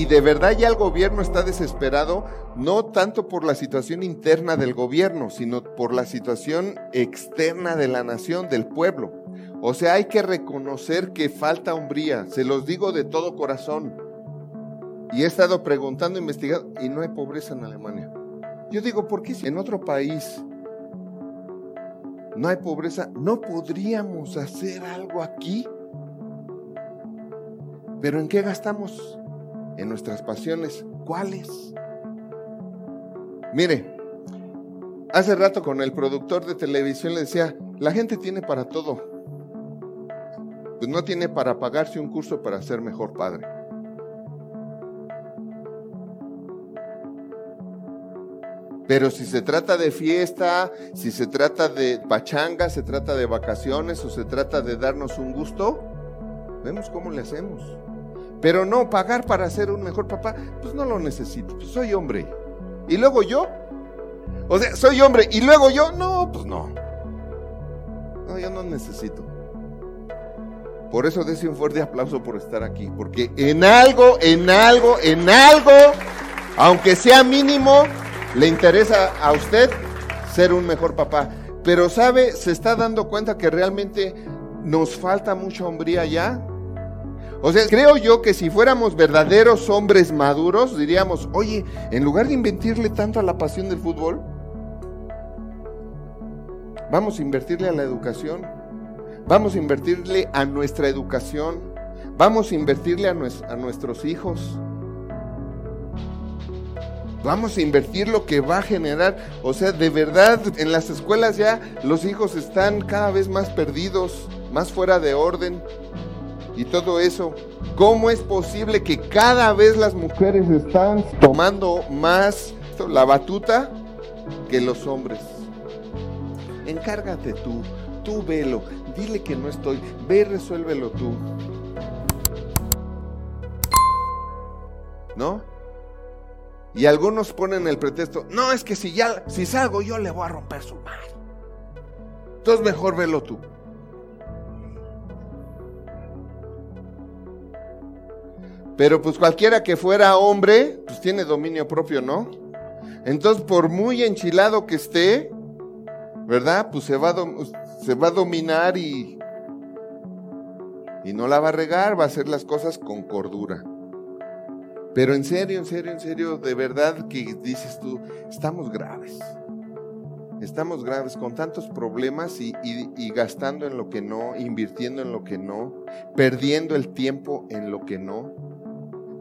y de verdad ya el gobierno está desesperado, no tanto por la situación interna del gobierno, sino por la situación externa de la nación, del pueblo. O sea, hay que reconocer que falta hombría, se los digo de todo corazón. Y he estado preguntando, investigando, y no hay pobreza en Alemania. Yo digo, ¿por qué si en otro país no hay pobreza, no podríamos hacer algo aquí? Pero ¿en qué gastamos? En nuestras pasiones. ¿Cuáles? Mire, hace rato con el productor de televisión le decía, la gente tiene para todo. Pues no tiene para pagarse un curso para ser mejor padre. Pero si se trata de fiesta, si se trata de pachanga, se trata de vacaciones o se trata de darnos un gusto, vemos cómo le hacemos. Pero no, pagar para ser un mejor papá, pues no lo necesito, pues soy hombre. Y luego yo, o sea, soy hombre y luego yo, no, pues no. No, yo no necesito. Por eso dése un fuerte aplauso por estar aquí, porque en algo, en algo, en algo, aunque sea mínimo, le interesa a usted ser un mejor papá. Pero sabe, se está dando cuenta que realmente nos falta mucha hombría ya. O sea, creo yo que si fuéramos verdaderos hombres maduros, diríamos, oye, en lugar de invertirle tanto a la pasión del fútbol, vamos a invertirle a la educación, vamos a invertirle a nuestra educación, vamos a invertirle a, a nuestros hijos, vamos a invertir lo que va a generar. O sea, de verdad, en las escuelas ya los hijos están cada vez más perdidos, más fuera de orden y todo eso. ¿Cómo es posible que cada vez las mujeres están tomando más la batuta que los hombres? Encárgate tú, tú velo, dile que no estoy, ve y resuélvelo tú. ¿No? Y algunos ponen el pretexto, no, es que si ya, si salgo yo le voy a romper su madre. Entonces mejor velo tú. Pero pues cualquiera que fuera hombre, pues tiene dominio propio, ¿no? Entonces, por muy enchilado que esté, ¿verdad? Pues se va a, se va a dominar y, y no la va a regar, va a hacer las cosas con cordura. Pero en serio, en serio, en serio, de verdad que dices tú, estamos graves. Estamos graves con tantos problemas y, y, gastando en lo que no, invirtiendo en lo que no, perdiendo el tiempo en lo que no.